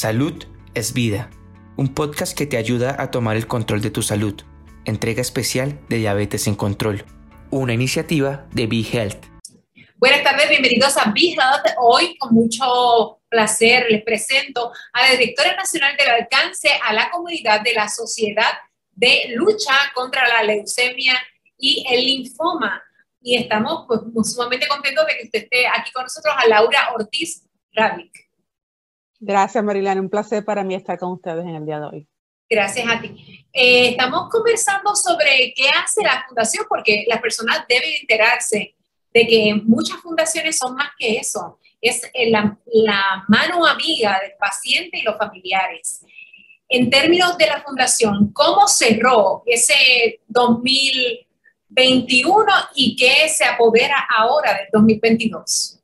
Salud es vida, un podcast que te ayuda a tomar el control de tu salud. Entrega especial de Diabetes en Control, una iniciativa de Be Health. Buenas tardes, bienvenidos a Be Health. Hoy con mucho placer les presento a la directora nacional del alcance a la comunidad de la Sociedad de Lucha contra la Leucemia y el Linfoma. Y estamos pues, sumamente contentos de que usted esté aquí con nosotros, a Laura Ortiz Ravic. Gracias, Marilena. Un placer para mí estar con ustedes en el día de hoy. Gracias a ti. Eh, estamos conversando sobre qué hace la fundación, porque las personas deben enterarse de que muchas fundaciones son más que eso. Es eh, la, la mano amiga del paciente y los familiares. En términos de la fundación, ¿cómo cerró ese 2021 y qué se apodera ahora del 2022?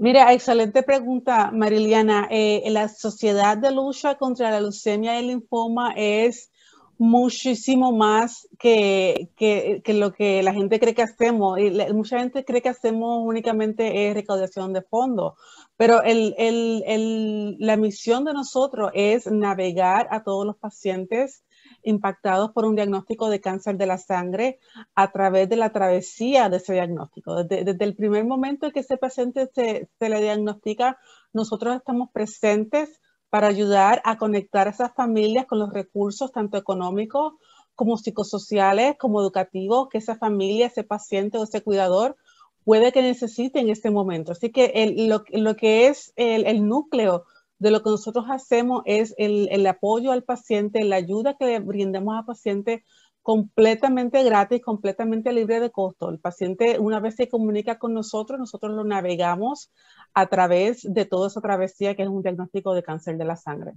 Mira, excelente pregunta, Mariliana. Eh, la Sociedad de Lucha contra la Leucemia y el Linfoma es muchísimo más que, que, lo que la gente cree que hacemos. Mucha gente cree que hacemos únicamente es recaudación de fondos, pero el, el, el, la misión de nosotros es navegar a todos los pacientes impactados por un diagnóstico de cáncer de la sangre a través de la travesía de ese diagnóstico. Desde, el primer momento en que ese paciente se, se, le diagnostica, nosotros estamos presentes para ayudar a conectar a esas familias con los recursos tanto económicos como psicosociales, como educativos, que esa familia, ese paciente o ese cuidador puede que necesite en este momento. Así que lo, lo, que es el, el núcleo de lo que nosotros hacemos es el, apoyo al paciente, la ayuda que le brindamos al paciente completamente gratis, completamente libre de costo. El paciente, una vez se comunica con nosotros, nosotros lo navegamos a través de toda esa travesía que es un diagnóstico de cáncer de la sangre.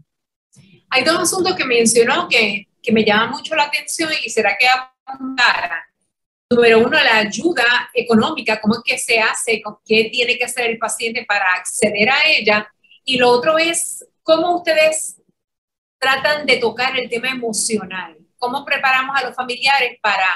Hay dos asuntos que mencionó que, que me llaman mucho la atención y quisiera que apuntara. Número uno, la ayuda económica, cómo es que se hace, qué tiene que hacer el paciente para acceder a ella y lo otro es cómo ustedes tratan de tocar el tema emocional, cómo preparamos a los familiares para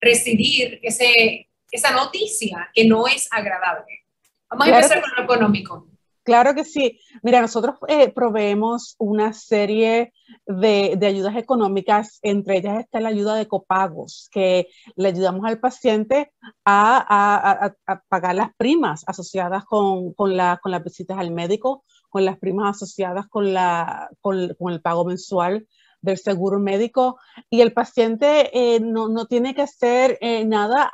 recibir ese, esa noticia que no es agradable. Vamos a empezar con lo económico. Claro que sí. Mira, nosotros eh, proveemos una serie de, de, ayudas económicas, entre ellas está la ayuda de copagos, que le ayudamos al paciente a, a, a, pagar las primas asociadas con, con, la, con las visitas al médico, con las primas asociadas con, la, con, con el pago mensual del seguro médico. Y el paciente eh, no, no, tiene que hacer eh, nada,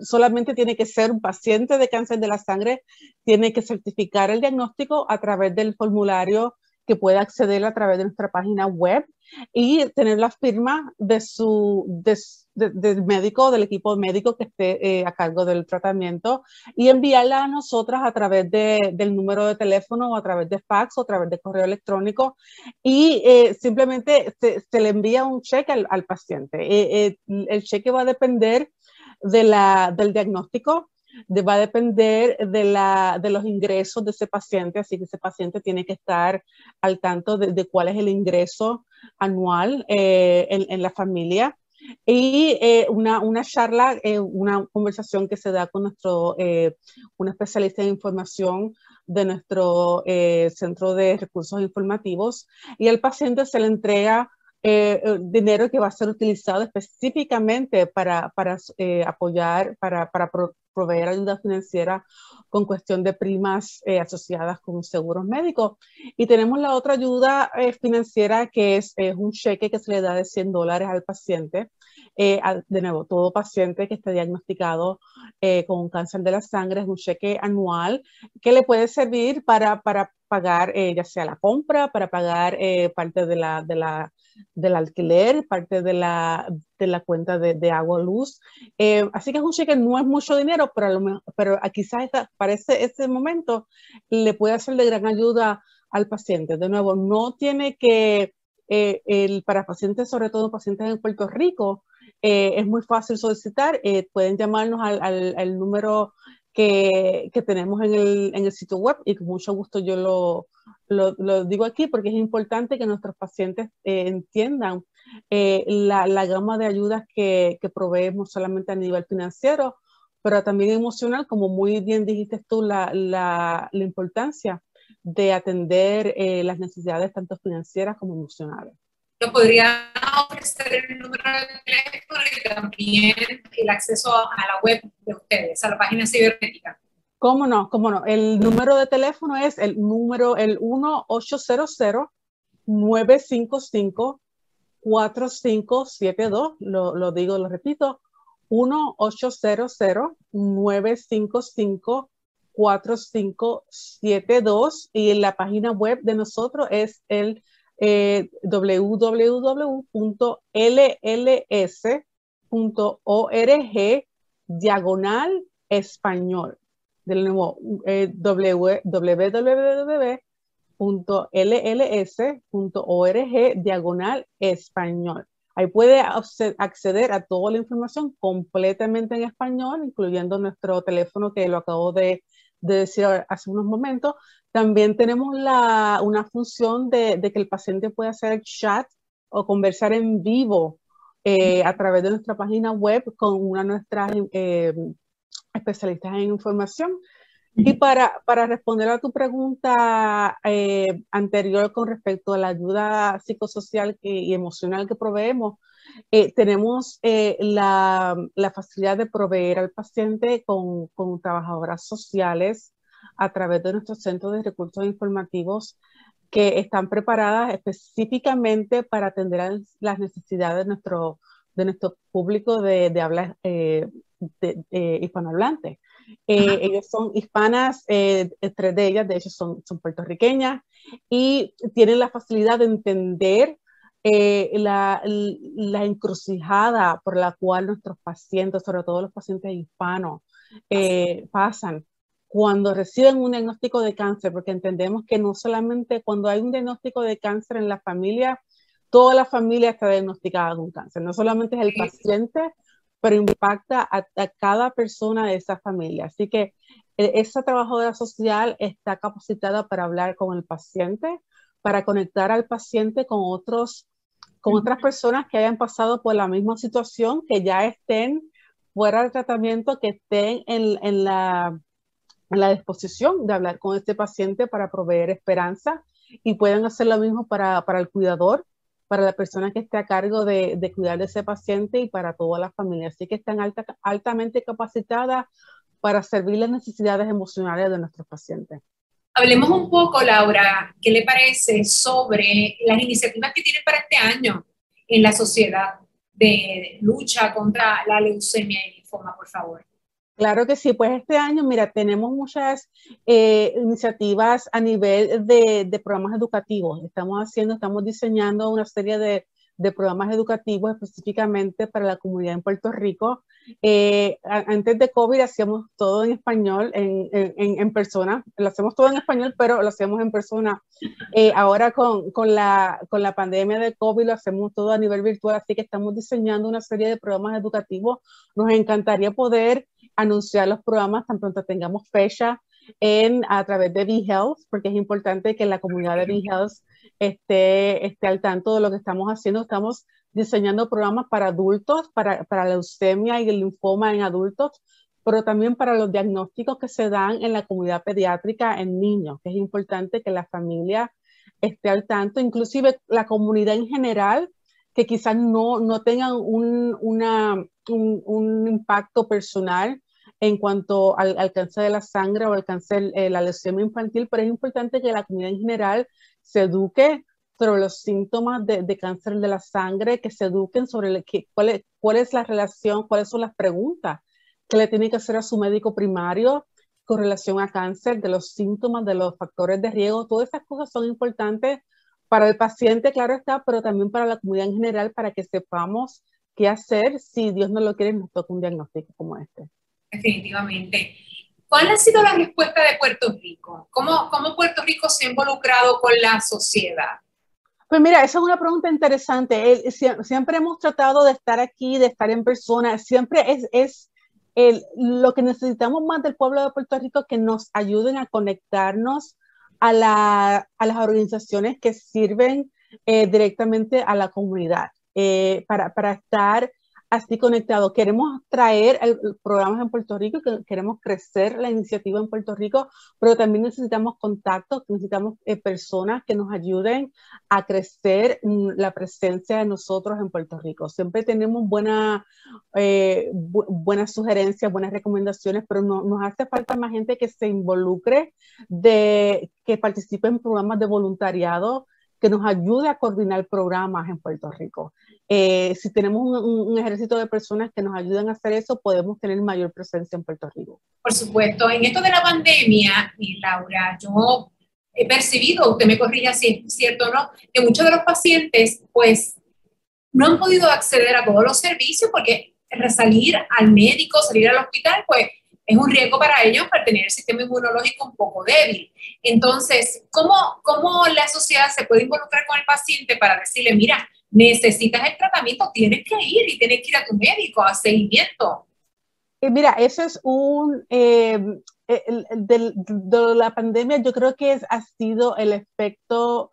solamente tiene que ser un paciente de cáncer de la sangre, tiene que certificar el diagnóstico a través del formulario que puede acceder a través de nuestra página web y tener la firma de su, de, del médico, del equipo médico que esté eh, a cargo del tratamiento y enviarla a nosotras a través de, del número de teléfono o a través de fax o a través de correo electrónico y eh, simplemente se, se, le envía un cheque al, al paciente. Eh, el cheque va a depender de la, del diagnóstico va a depender de, la, de, los ingresos de ese paciente, así que ese paciente tiene que estar al tanto de, de cuál es el ingreso anual eh, en, en, la familia. Y eh, una, una, charla, eh, una conversación que se da con nuestro, eh, un especialista en información de nuestro eh, centro de recursos informativos y al paciente se le entrega eh, eh, dinero que va a ser utilizado específicamente para, para apoyar, para, para pro, proveer ayuda financiera con cuestión de primas asociadas con seguros médicos. Y tenemos la otra ayuda financiera que es, es, un cheque que se le da de 100 dólares al paciente. Eh, de nuevo, todo paciente que esté diagnosticado con un cáncer de la sangre es un cheque anual que le puede servir para, para pagar ya sea la compra, para pagar parte de la, de la del alquiler, parte de la, de la cuenta de, de agua luz. Eh, así que es un cheque, no es mucho dinero, pero, lo, pero quizás para ese, ese momento le puede hacer de gran ayuda al paciente. De nuevo, no tiene que, eh, el, para pacientes, sobre todo pacientes en Puerto Rico, eh, es muy fácil solicitar. Eh, pueden llamarnos al, al, número que, tenemos en el, sitio web y con mucho gusto yo lo, digo aquí porque es importante que nuestros pacientes eh, entiendan la, gama de ayudas que, proveemos solamente a nivel financiero, pero también emocional, como muy bien dijiste tú, la, importancia de atender las necesidades tanto financieras como emocionales. ¿Nos podría ofrecer el número de teléfono y también el acceso a la web de ustedes, a la página cibernética? ¿Cómo no? ¿Cómo no? El número de teléfono es el número, el 1-800-955-4572. Lo, lo digo, lo repito. 1-800-955-4572 y en la página web de nosotros es el eh, www.lls.org diagonal español. De nuevo, eh, www.lls.org diagonal español. Ahí puede acceder a toda la información completamente en español, incluyendo nuestro teléfono que lo acabo de, decir hace unos momentos. También tenemos la, una función de, que el paciente pueda hacer chat o conversar en vivo eh, a través de nuestra página web con una de nuestras eh, especialistas en información. Y para, para responder a tu pregunta eh, anterior con respecto a la ayuda psicosocial y emocional que proveemos, eh, tenemos eh, la, la, facilidad de proveer al paciente con, con, trabajadoras sociales a través de nuestros centros de recursos informativos que están preparadas específicamente para atender las necesidades de nuestro, de nuestro público de, de habla de, hispanohablante. Eh, ellas son hispanas, eh, tres de ellas, de hecho, son, son puertorriqueñas y tienen la facilidad de entender eh, la, la, encrucijada por la cual nuestros pacientes, sobre todo los pacientes hispanos, pasan cuando reciben un diagnóstico de cáncer, porque entendemos que no solamente cuando hay un diagnóstico de cáncer en la familia, toda la familia está diagnosticada con cáncer, no solamente es el paciente, pero impacta a, cada persona de esa familia. Así que e, esa trabajadora social está capacitada para hablar con el paciente, para conectar al paciente con otros con otras personas que hayan pasado por la misma situación, que ya estén fuera del tratamiento, que estén en, en, la, en la disposición de hablar con este paciente para proveer esperanza y pueden hacer lo mismo para, para el cuidador para la persona que esté a cargo de, de, cuidar de ese paciente y para toda la familia. Así que están alta, altamente capacitadas para servir las necesidades emocionales de nuestros pacientes. Hablemos un poco, Laura, ¿qué le parece sobre las iniciativas que tienen para este año en la sociedad de lucha contra la leucemia y linfoma, por favor? Claro que sí, pues este año, mira, tenemos muchas eh, iniciativas a nivel de, de, programas educativos. Estamos haciendo, estamos diseñando una serie de, de programas educativos específicamente para la comunidad en Puerto Rico. Eh, antes de COVID hacíamos todo en español, en, en, en, persona. Lo hacemos todo en español, pero lo hacemos en persona. Eh, ahora con, con, la, con la pandemia de COVID lo hacemos todo a nivel virtual, así que estamos diseñando una serie de programas educativos. Nos encantaría poder anunciar los programas tan pronto tengamos fecha en, a través de BeHealth, porque es importante que la comunidad de BeHealth esté, esté al tanto de lo que estamos haciendo. Estamos diseñando programas para adultos, para, para la leucemia y el linfoma en adultos, pero también para los diagnósticos que se dan en la comunidad pediátrica en niños, que es importante que la familia esté al tanto, inclusive la comunidad en general, que quizás no, no tengan un, un, un impacto personal en cuanto al, cáncer de la sangre o al cáncer, eh, la leucemia infantil, pero es importante que la comunidad en general se eduque sobre los síntomas de, cáncer de la sangre, que se eduquen sobre cuál, es, la relación, cuáles son las preguntas que le tiene que hacer a su médico primario con relación a cáncer, de los síntomas, de los factores de riesgo, todas esas cosas son importantes para el paciente, claro está, pero también para la comunidad en general, para que sepamos qué hacer si Dios no lo quiere nos toca un diagnóstico como este definitivamente. ¿Cuál ha sido la respuesta de Puerto Rico? ¿Cómo, cómo Puerto Rico se ha involucrado con la sociedad? Pues mira, esa es una pregunta interesante. siempre hemos tratado de estar aquí, de estar en persona. Siempre es, es lo que necesitamos más del pueblo de Puerto Rico que nos ayuden a conectarnos a, la, a las organizaciones que sirven eh, directamente a la comunidad, eh, para, para estar así conectados. Queremos traer programas en Puerto Rico, queremos crecer la iniciativa en Puerto Rico, pero también necesitamos contactos, necesitamos eh, personas que nos ayuden a crecer mm, la presencia de nosotros en Puerto Rico. Siempre tenemos buena, eh, buenas sugerencias, buenas recomendaciones, pero no, nos hace falta más gente que se involucre, de, que participe en programas de voluntariado, que nos ayude a coordinar programas en Puerto Rico. Eh, si tenemos un, ejército de personas que nos ayudan a hacer eso, podemos tener mayor presencia en Puerto Rico. Por supuesto, en esto de la pandemia, Laura, yo he percibido, usted me corrija si es cierto o no, que muchos de los pacientes, pues, no han podido acceder a todos los servicios porque salir al médico, salir al hospital, pues es un riesgo para ellos para tener el sistema inmunológico un poco débil. Entonces, ¿cómo, ¿cómo la sociedad se puede involucrar con el paciente para decirle, mira, necesitas el tratamiento, tienes que ir y tienes que ir a tu médico a seguimiento? Eh, mira, eso es un, eh, de, la pandemia, yo creo que ha sido el efecto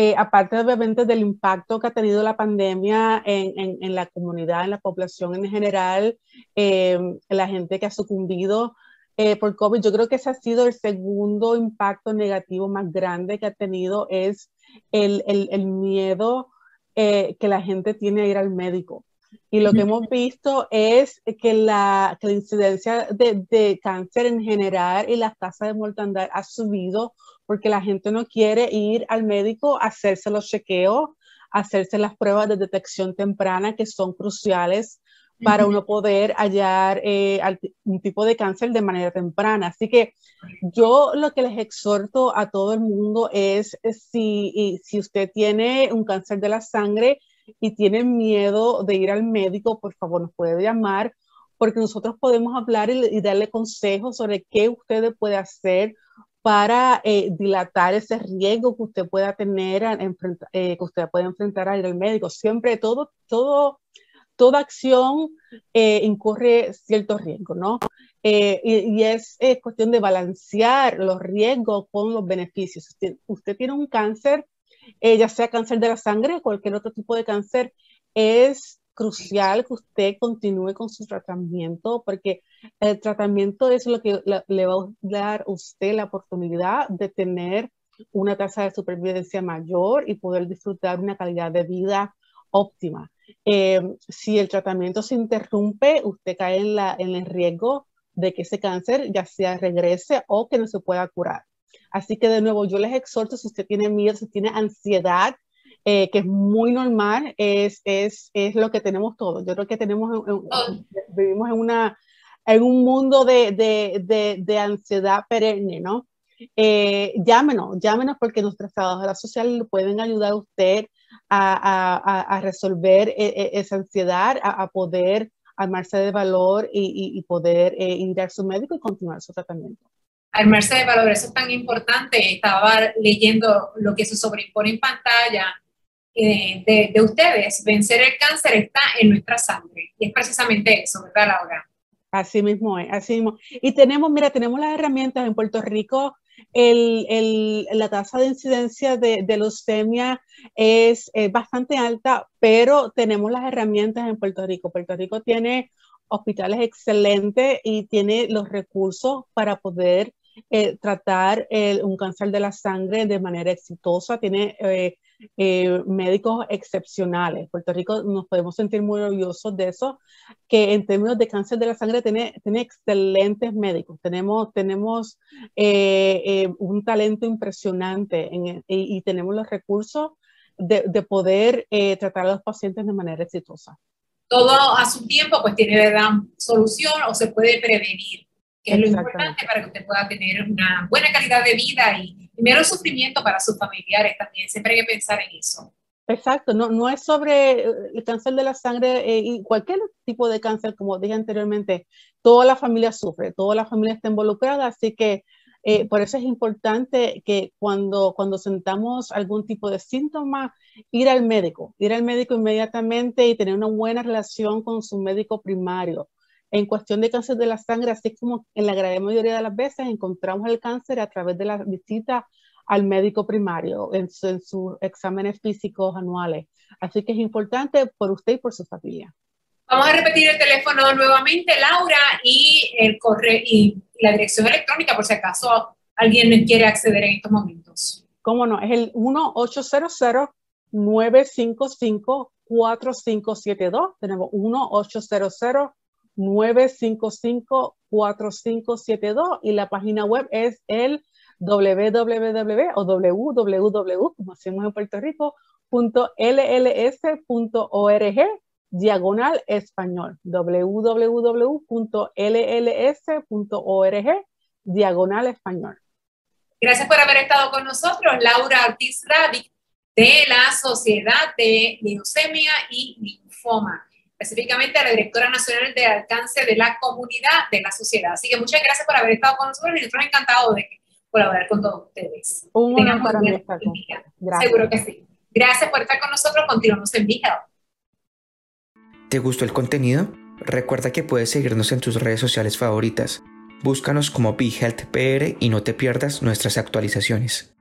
eh, aparte obviamente del impacto que ha tenido la pandemia en, en, la comunidad, en la población en general, eh, la gente que ha sucumbido eh, por COVID, yo creo que ese ha sido el segundo impacto negativo más grande que ha tenido, es el, el miedo que la gente tiene a ir al médico. Y lo que hemos visto es que la, que la incidencia de, de, cáncer en general y las tasas de mortandad ha subido porque la gente no quiere ir al médico a hacerse los chequeos, hacerse las pruebas de detección temprana que son cruciales para uno poder hallar eh, un tipo de cáncer de manera temprana. Así que yo lo que les exhorto a todo el mundo es, si, si usted tiene un cáncer de la sangre y tiene miedo de ir al médico, por favor nos puede llamar porque nosotros podemos hablar y, y darle consejos sobre qué usted puede hacer para eh, dilatar ese riesgo que usted pueda tener, eh, que usted pueda enfrentar al médico. Siempre todo, todo, toda acción eh, incurre cierto riesgo, ¿no? Y, es cuestión de balancear los riesgos con los beneficios. Usted, usted tiene un cáncer, ya sea cáncer de la sangre o cualquier otro tipo de cáncer, es crucial que usted continúe con su tratamiento porque el tratamiento es lo que le va a dar a usted la oportunidad de tener una tasa de supervivencia mayor y poder disfrutar una calidad de vida óptima. Eh, si el tratamiento se interrumpe, usted cae en, la, en el riesgo de que ese cáncer ya sea regrese o que no se pueda curar. Así que de nuevo, yo les exhorto, si usted tiene miedo, si tiene ansiedad, eh, que es muy normal, es, es, es, lo que tenemos todos. Yo creo que tenemos, vivimos en, una, en un mundo de, de, de, ansiedad perenne, ¿no? Eh, llámenos, llámenos porque nuestras trabajadoras sociales pueden ayudar a usted a, a, a resolver e, e, esa ansiedad, a, poder armarse de valor y, y, poder eh, ir a su médico y continuar su tratamiento. Armarse de valor, eso es tan importante. Estaba leyendo lo que se sobreimpone en pantalla eh, de, ustedes, vencer el cáncer está en nuestra sangre. Y es precisamente eso, ¿verdad, Laura? Así mismo es, así mismo. Y tenemos, mira, tenemos las herramientas en Puerto Rico. El, el, la tasa de incidencia de, de leucemia es, bastante alta, pero tenemos las herramientas en Puerto Rico. Puerto Rico tiene hospitales excelentes y tiene los recursos para poder eh, tratar un cáncer de la sangre de manera exitosa. Tiene eh, eh, médicos excepcionales. Puerto Rico nos podemos sentir muy orgullosos de eso, que en términos de cáncer de la sangre tiene, tiene excelentes médicos. Tenemos, tenemos eh, eh, un talento impresionante y, tenemos los recursos de, de poder tratar a los pacientes de manera exitosa. Todo a su tiempo, pues tiene de dar solución o se puede prevenir que es lo importante para que usted pueda tener una buena calidad de vida y menos sufrimiento para sus familiares también. Siempre hay que pensar en eso. Exacto, no, no es sobre eh, el cáncer de la sangre eh, y cualquier tipo de cáncer, como dije anteriormente, toda la familia sufre, toda la familia está involucrada, así que eh, por eso es importante que cuando, cuando sentamos algún tipo de síntoma, ir al médico, ir al médico inmediatamente y tener una buena relación con su médico primario en cuestión de cáncer de la sangre, así como en la gran mayoría de las veces encontramos el cáncer a través de la visita al médico primario en, sus exámenes físicos anuales. Así que es importante por usted y por su familia. Vamos a repetir el teléfono nuevamente, Laura, y el correo y la dirección electrónica, por si acaso alguien quiere acceder en estos momentos. ¿Cómo no? Es el 1-800-955-4572. Tenemos 1-800-955-4572 y la página web es el www o www, como hacemos en Puerto Rico, .lls.org diagonal español www.lls.org diagonal español. Gracias por haber estado con nosotros, Laura Ortiz Radic, de la Sociedad de Leucemia y Linfoma, específicamente la directora nacional de alcance de la comunidad de la sociedad. Así que muchas gracias por haber estado con nosotros y nosotros encantados de colaborar con todos ustedes. Un honor para mí estar con Seguro que sí. Gracias por estar con nosotros. Continuamos en Vigel. ¿Te gustó el contenido? Recuerda que puedes seguirnos en tus redes sociales favoritas. Búscanos como BeHealthPR y no te pierdas nuestras actualizaciones.